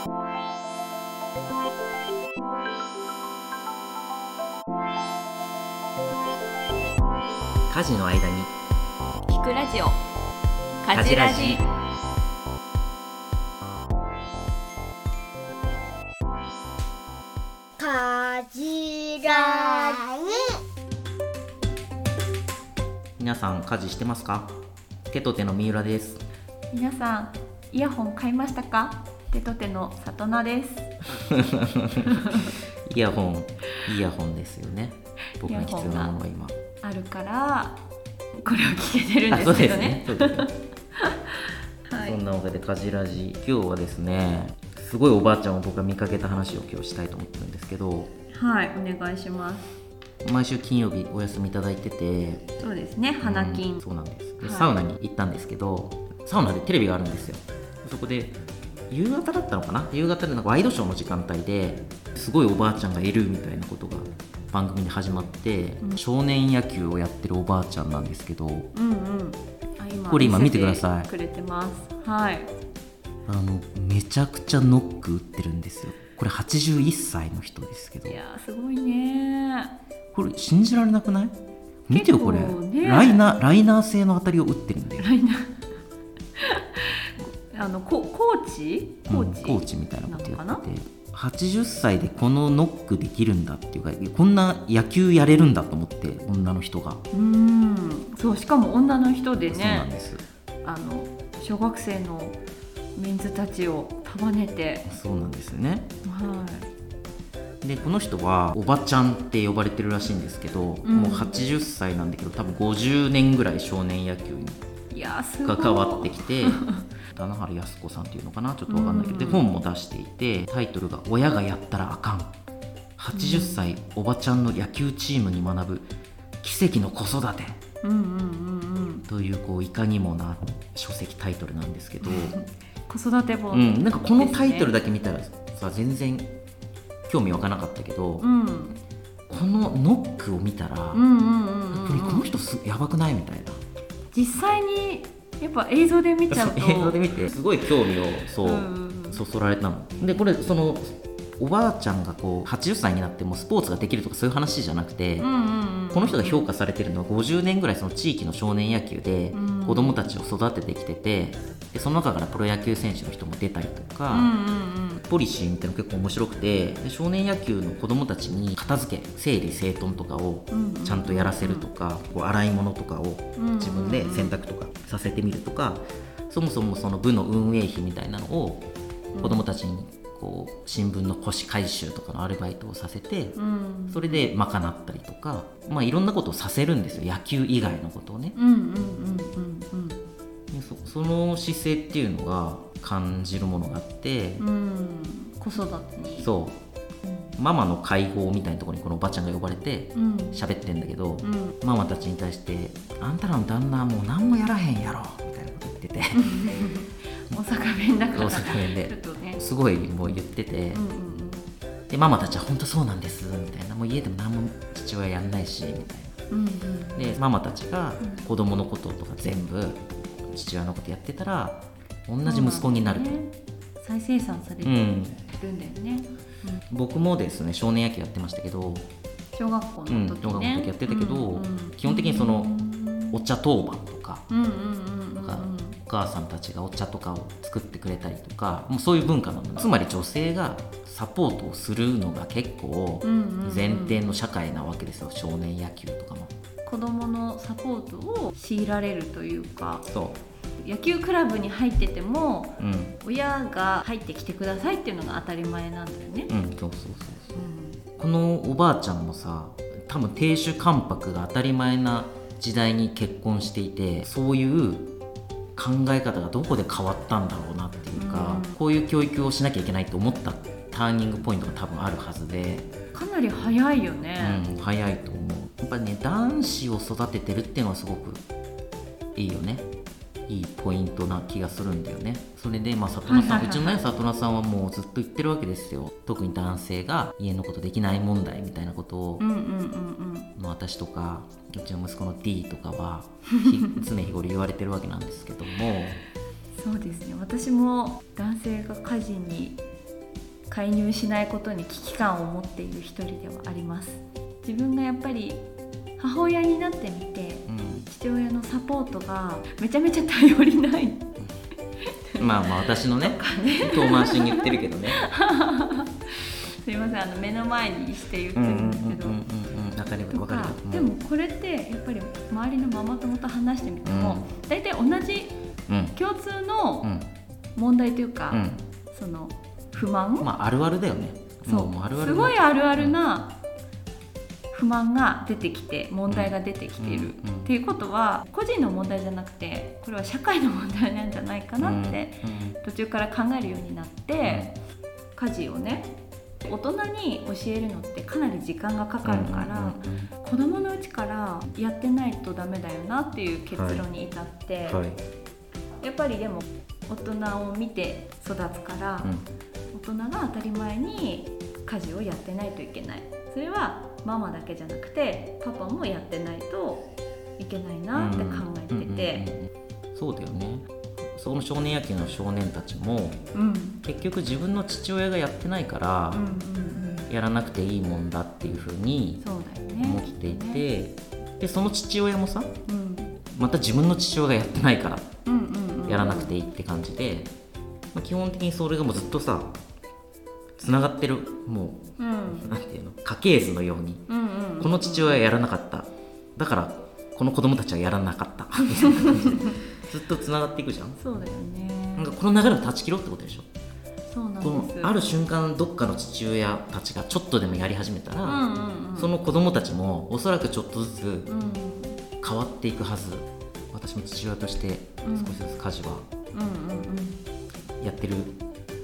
家事の間に。聞くラジオ。家事ラジ。かじらに皆さん家事してますか？手と手の三浦です。皆さんイヤホン買いましたか？手と手の里奈です。イヤホンイヤホンですよね。僕に必要なものは今。あるからこれを聞けてるんですけどね。ねそうですね。はい。そんなわけで家事ラジ今日はですねすごいおばあちゃんを僕が見かけた話を今日したいと思ってるんですけどはいお願いします。毎週金曜日お休みいただいててそうですね花金、うんそうなんです。で、はい。サウナに行ったんですけどサウナでテレビがあるんですよ。そこで夕方だったのかな？夕方でなんかワイドショーの時間帯ですごいおばあちゃんがいるみたいなことが番組に始まって、うん。少年野球をやってるおばあちゃんなんですけどうんうん。これ今せ見てください。くれてます。はい。あのめちゃくちゃノック打ってるんですよ。これ81歳の人ですけど。いやーすごいね。これ信じられなくない？見てよこれ、ね。ライナーライナー製の当たりを打ってるんだよ。ライナーあのココーチ？コーチ、うんコーチみたいなことやなのってて80歳でこのノックできるんだっていうかこんな野球やれるんだと思って女の人が、うん。そうしかも女の人でそうなんねです。あの小学生のメンズたちを束ねて。そうなんですね。はでこの人はおばちゃんって呼ばれてるらしいんですけど、うん。もう80歳なんだけど多分50年ぐらい少年野球にいいやーすごい。関わってきて 棚原康子さんっていうのかなちょっと分かんないけど、でうん本も出していてタイトルが「親がやったらあかん」80歳おばちゃんの野球チームに学ぶ奇跡の子育て。うんうんうんうん。というこういかにもな書籍タイトルなんですけど、子育て本、うん、なんかこのタイトルだだけ見たらさ全然興味湧かなかったけど、うん。このノックを見たら、うんうんうん。やっぱりこの人すやばくないみたいな。実際にやっぱ映像で見ちゃうと。映像で見てすごい興味をそう、うんそそられたのでこれそのおばあちゃんがこう80歳になってもスポーツができるとかそういう話じゃなくて、この人が評価されてるのは50年ぐらいその地域の少年野球でうん。子供たちを育ててきててでその中からプロ野球選手の人も出たりとか、ポリシーみたいなの結構面白くてで少年野球の子供たちに片付け整理整頓とかをうんちゃんとやらせるとか、こう洗い物とかをうん自分で洗濯とかさせてみるとか、そもそもその部の運営費みたいなのを子供たちにこう新聞の腰回収とかのアルバイトをさせて、うん。それで賄ったりとか、まあ、いろんなことをさせるんですよ。野球以外のことをね。うんうんうんうんそその姿勢っていうのが感じるものがあって、うん。子育てに。そう。ママの会合みたいなところにこのおばちゃんが呼ばれてうん。喋ってんだけど、うん。ママたちに対して「あんたらの旦那はもう何もやらへんやろ」みたいなこと言ってて 大阪弁だから。大阪弁で。すごいもう言ってて、うんうんでママたちは「本当そうなんです」みたいな「もう家でも何も父親やんないし」みたいうんうん。なでママたちが子供のこととか全部父親のことやってたら同じ息子になると。ね。再生産されてるうん、んだよね、僕もですね少年野球やってましたけど、小学校うん、の時小学校のね、時やってたけど、うんうん基本的にそのうんお茶当番とかうんうんうんうんなんかお母さんたちがお茶とかを作ってくれたりとかもうそういう文化なの。つまり女性がサポートをするのが結構うんうんうん前提の社会なわけですよ。少年野球とかも。子供のサポートを強いられるというか。そ野球クラブに入っててもう、うん。親が入ってきてくださいっていうのが当たり前なんだよね。う、ん、そうそうそうそう。このおばあちゃんもさ多分亭主関白が当たり前な時代に結婚していてそういう考え方がどこで変わったんだろうなっていうか、うん。こういう教育をしなきゃいけないと思ったターニングポイントが多分あるはずで、かなり早いよね、うん、早いと思う。やっぱりね男子を育ててるっていうのはすごくいいよねいいポイントな気がするんだよね。それでまあ里奈さん、はいはいはいはい。うちのね里奈さんはもうずっと言ってるわけですよ。特に男性が家のことできない問題みたいなことを、うんうんうんうん。まあ私とかうちの息子の D とかは ひ常日頃言われてるわけなんですけども。そうですね。私も男性が家事に介入しないことに危機感を持っている一人ではあります。自分がやっぱり母親になってみてうん。父親のサポートがめちゃめちゃ頼りない。まあまあ私のね遠回しに言ってるけどね。すいませんあの目の前にして言ってるんですけど、うんわかるとわかるかうん。でもこれってやっぱり周りのママ友と話してみても、大体同じうん。共通うのん。問題というか、うん。その不満、まああるあるだよね。そう。もうあるあるすごいあるあるな不満が出てきて問題が出てきている、うんうん。っていうことは個人の問題じゃなくてこれは社会の問題なんじゃないかなってうん途中から考えるようになって、家事をね大人に教えるのってかなり時間がかかるから、子供のうちからやってないとダメだよなっていう結論に至って、はいやっぱりでも大人を見て育つから、大人が当たり前に家事をやってないといけない。それはママだけじゃなくてパパもやってないといけないなって考えてて。うんうんうん。そうだよね。その少年野球の少年たちもうん。うん結局自分の父親がやってないからうんうんやらなくていいもんだっていうふうに思っていきねて、でその父親もさうん。また自分の父親がやってないからうんうんうん。やらなくていいって感じで、まあ、基本的にそれがもうずっとさつながってるもうん。うなんていうの？家系図のように。うんうん。うんこの父親はやらなかった。だからこの子供たちはやらなかった。みたいな感じでずっとつながっていくじゃん。そうだよね。なんかこの流れを断ち切ろうってことでしょ？そうなんです。このある瞬間どっかの父親たちがちょっとでもやり始めたら、うんうんうん。その子供たちもおそらくちょっとずつうん。変わっていくはず。私も父親としてうん。少しずつ家事はうんうん。やってる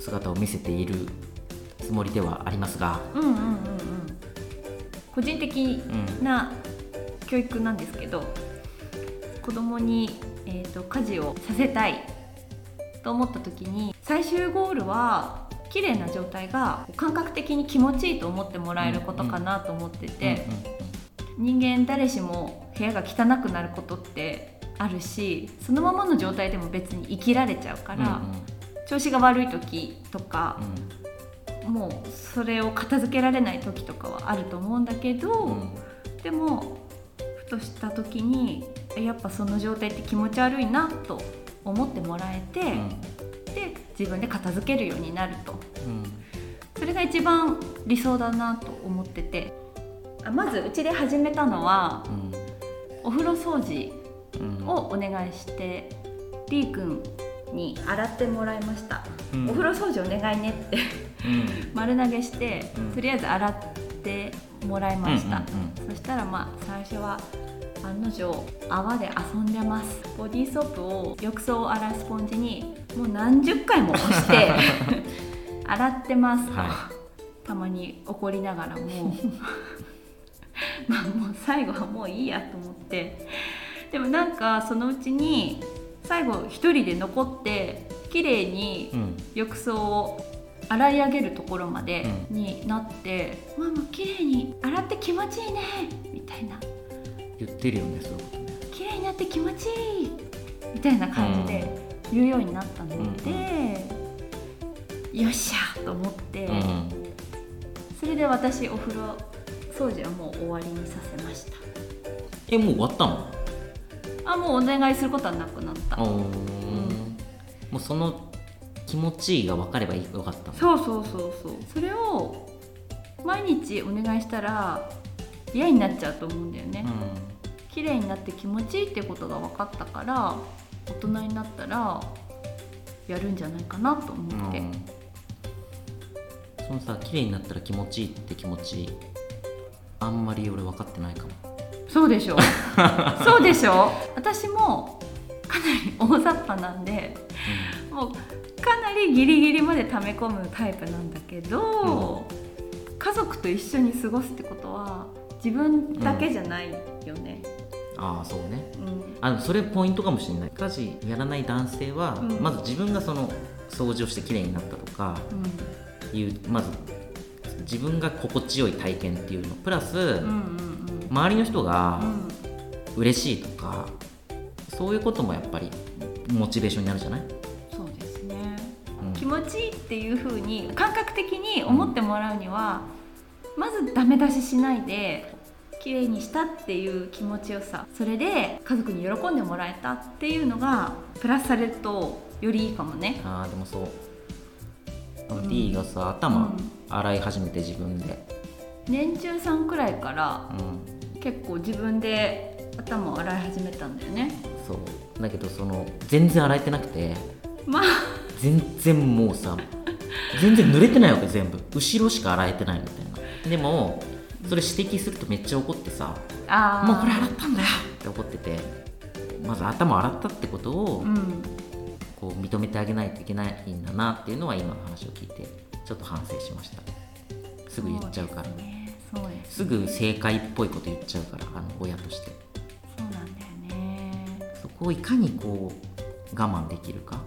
姿を見せているつもりではありますが、うんうんうんうん。うん個人的うんな教育なんですけど子供に、えー、と家事をさせたいと思った時に最終ゴールは綺麗な状態が感覚的に気持ちいいと思ってもらえることかなと思ってて、人間誰しも部屋が汚くなることってあるしそのままの状態でも別に生きられちゃうから、調子が悪い時とかうんうんもうそれを片付けられない時とかはあると思うんだけど、うん。うんでもふとした時にえやっぱその状態って気持ち悪いなと思ってもらえて、で自分で片付けるようになると。うん。それが一番理想だなと思ってて。あまずうちで始めたのはお風呂掃除うん。をお願いして D 君に洗ってもらいました、うん。お風呂掃除お願いねって。うん丸投げして、うん。とりあえず洗ってもらいました、そしたらまあ最初は案の定泡で遊んでます。ボディーソープを浴槽を洗うスポンジにもう何十回も押して 洗ってます。と、はたまに怒りながらも。まあもう最後はもういいやと思って。でもなんかそのうちに最後一人で残って綺麗にうん。浴槽を洗い上げるところまでうになって、ママ綺麗に洗って気持ちいいねみたいな。言ってるよねそういうことね綺麗になって気持ちいいみたいな感じで言うようになったので、よっしゃと思って、うん。それで私お風呂掃除はもう終わりにさせました。えもう終わったの？あもうお願いすることはなくなった。おーもうその気持ちいいが分かればよかったの。そうそうそうそう。それを毎日お願いしたら嫌になっちゃうと思うんだよね、綺麗になって気持ちいいってことが分かったから大人になったらやるんじゃないかなとうん思って、うん。そのさ綺麗になったら気持ちいいって気持ちあんまり俺分かってないかも。そうでしょ。そうでしょ。私もかなり大雑把なんでもうかなりギリギリまで溜め込むタイプなんだけど、家族と一緒に過ごすってことは自分だけじゃないよね。ああそうね。うん。あそれポイントかもしれない。家事やらない男性は、うん。まず自分がその掃除をして綺麗になったとかいうまず自分が心地よい体験っていうの。プラス、うんうんうん。周りの人がうん。嬉しいとか、そういうこともやっぱりモチベーションになるじゃない、っていう風に感覚的に思ってもらうにはまずダメ出ししないで綺麗にしたっていう気持ちよさ。それで家族に喜んでもらえたっていうのがプラスされるとよりいいかもね。あーでもそう。あのうん D がさ頭洗い始めて自分で、年中さんくらいからうん、結構自分で頭を洗い始めたんだよね。そう。だけどその全然洗えてなくて。まあ。全然もうさ全然濡れてないわけ全部。後ろしか洗えてないみたいな。でもそれ指摘するとめっちゃ怒ってさもうこれ洗ったんだよって怒っててまず頭洗ったってことをうん。こう認めてあげないといけないんだなっていうのは今の話を聞いてちょっと反省しました。すぐ言っちゃうからすね。すぐ正解っぽいこと言っちゃうからあの親として。そうなんだよね。そこをいかにこう我慢できるか。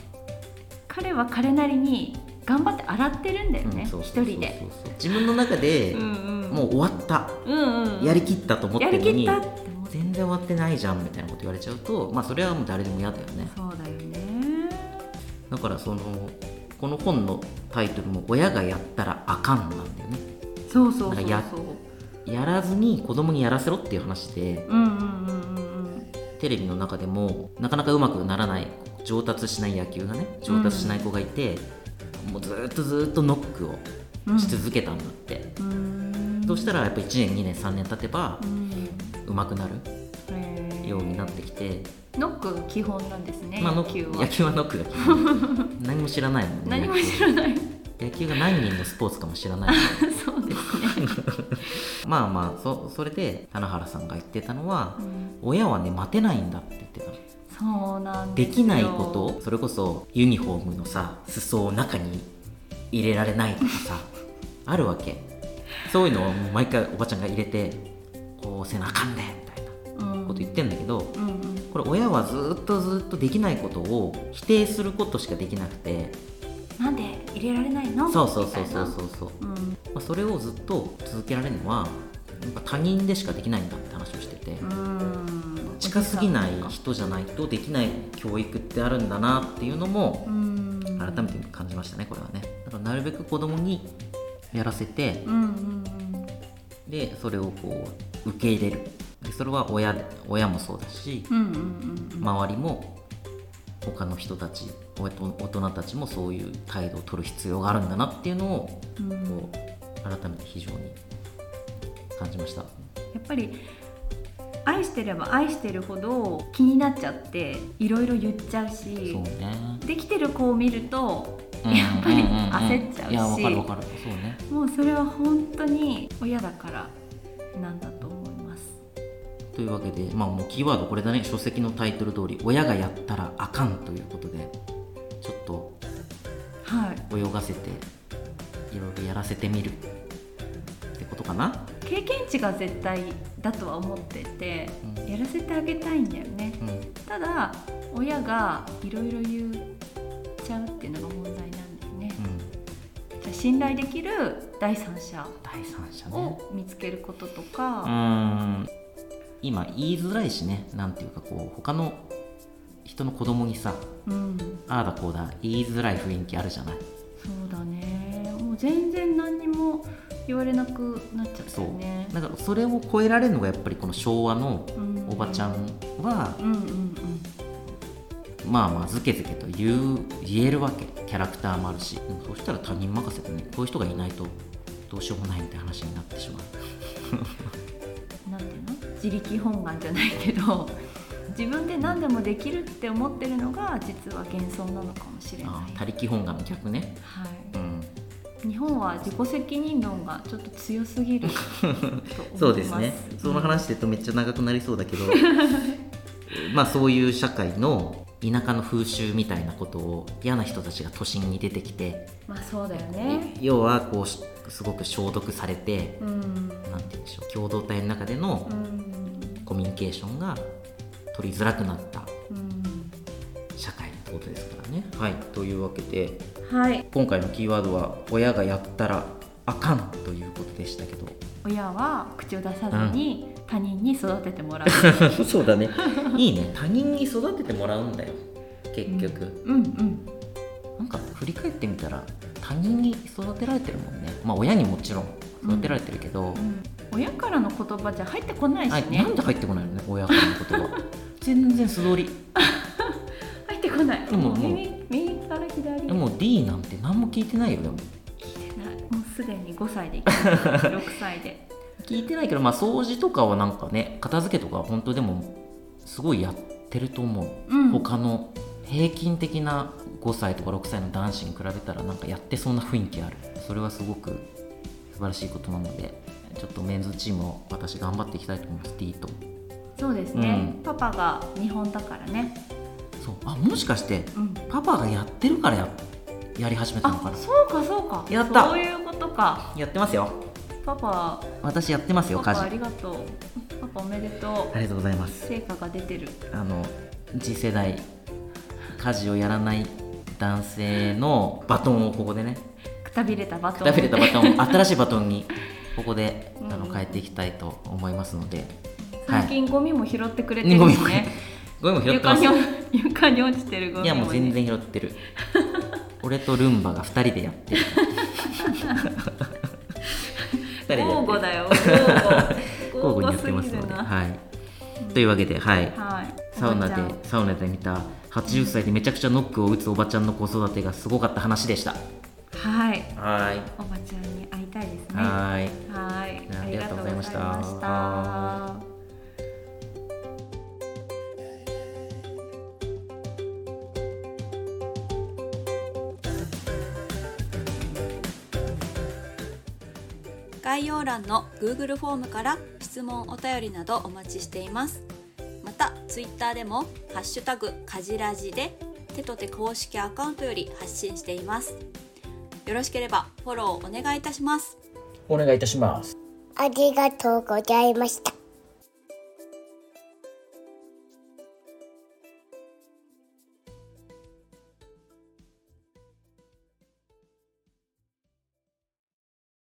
彼は彼なりに頑張って洗ってるんだよね一人で。自分の中でうんうん。もう終わった。うんうんやりきったと思ってやるのに全然終わってないじゃんみたいなこと言われちゃうとまあそれはもう誰でも嫌だよね。そうだよね。だからそのこの本のタイトルも「親がやったらあかん」なんだよね。そうそうそうややらずに子供にやらせろっていう話でうんうんうんうんうん。テレビの中でもなかなかうまくならない上達しない野球がね上達しない子がいて、もうずーっとずーっとノックをうん。し続けたんだって、うーんそしたらやっぱ1年2年3年経てばうん。上手くなるようになってきて、ノックが基本なんですね、まあ、ノ野球は。野球はノックが基本何も知らないもんね何も知らない。野球。が何人のスポーツかも知らない。そうですね、まあまあそそれで棚原さんが言ってたのはうん。親はね待てないんだって言ってそうなんできないことそれこそユニフォームのさ裾を中に入れられないとかさ あるわけ。そういうのをもう毎回おばちゃんが入れてこうせなあかんでみたいなうん。こと言ってんだけどうんうん。これ親はずっとずっとできないことを否定することしかできなくて。なんで入れられないの？そうそうそうそうそうそう、うん。まあ、それをずっと続けられるのはやっぱ他人でしかできないんだって話をしてて、うん近すぎない人じゃないとできない教育ってあるんだなっていうのもうん。改めて感じましたねこれはね。だからなるべく子供にやらせてうんうんでそれをこう受け入れる。でそれは親親もそうだしうんうんうんうん。周りも他の人たち大人たちもそういう態度を取る必要があるんだなっていうのをうん。改めて非常に感じました。やっぱり愛してれば愛してるほど気になっちゃっていろいろ言っちゃうそうしね。できてる子を見るとうんやっぱりうんうん。うん焦っちゃうし。いやわかるわかる。そうね。もうそれは本当に親だからなんだと思います。というわけで、まあ、もうキーワードこれだね。書籍のタイトル通り「親がやったらあかん」ということでちょっとはい。泳がせていろいろやらせてみるってことかな経験値が絶対だとは思ってて、うん。やらせてあげたいんだよね。うん。ただ親がいろいろ言っちゃうっていうのが問題なんだよね。うん。じゃあ信頼できる第三者第三者ね。を見つけることとうか、ん。今言いづらいしね。なんていうかこう他の人の子供にさうん、ああだこうだ言いづらい雰囲気あるじゃない。そうだね。もう全然何にも言われなくなっちゃったそう。よねだからそれを超えられるのがやっぱりこの昭和のうん。おばちゃんは、うんうんうん。まあまあずけずけと言う言えるわけ。キャラクターもあるし。でもそうしたら他人任せでねこういう人がいないとどうしようもないみたいな話になってしまう。なんていうの？自力本願じゃないけど自分で何でもできるって思ってるのが実は幻想なのかもしれない。他力本願の逆ね。はうんい、日本は自己責任論がちょっと強すぎる そうですね。その話してるとめっちゃ長くなりそうだけど まあそういう社会の田舎の風習みたいなことを嫌な人たちが都心に出てきて、まあそうだよね。要はこうしすごく消毒されてうん。なんて言うんでしょう共同体の中でのうん。コミュニケーションが取りづらくなったうん。社会ってことですからね。はい。というわけではい。今回のキーワードは「親がやったらあかん」ということでしたけど。親は口を出さずに他人に育ててもらう、そうだね。いいね。他人に育ててもらうんだよ。結局、うんうんなんか振り返ってみたら他人に育てられてるもんね。まあ親にもちろん育てられてるけど、うん親からの言葉じゃ入ってこないしはい、ねなんで入ってこないのね親からの言葉。全然素通り。入ってこない。でももうでも D なんて何も聞いてないよでも。聞いてない。もうすでに5歳で生きてる6歳で。聞いてないけどまあ掃除とかはなんかね片付けとかは本当でもすごいやってると思う、うん。他の平均的な5歳とか6歳の男子に比べたらなんかやってそうな雰囲気ある。それはすごく素晴らしいことなのでちょっとメンズチームを私頑張っていきたいと思います D と。そうですね、うん。パパが日本だからねそう。あもしかしてうん。パパがやってるからややり始めたのかな？あそうかそうか。やった。そういうことか。やってますよ。パパ。私やってますよパパあ家事。りがとう。パパおめでとありがとうございます。う成果が出てる。あの次世代家事をやらない男性のバトンをここでね。くたびれたバトン。くたびれたバトン。を 新しいバトンにここでうん。あの変えていきたいと思いますので、最近ゴミも拾ってくれてるゴミもしねゴミも拾ってます。床に床に落ちてるゴミも、ね、いやもう全然拾ってる。俺とルンバが2人でやってる二人でやってる。交互だよ 交互にやってますので、はい、というわけで、はい、はい。サウナでサウナで見た80歳でめちゃくちゃノックを打つおばちゃんの子育てがすごかった話でした。はい。はい、おばちゃんに会いたいですね。はい、はい。ありがとうございました。ありがとうございました概要欄の Google フォームから質問お便りなどお待ちしていますまた Twitter でも「ハッシュタグかじらじ」で手と手公式アカウントより発信していますよろしければフォローお願いいたしますお願いいたします。ありがとうございました。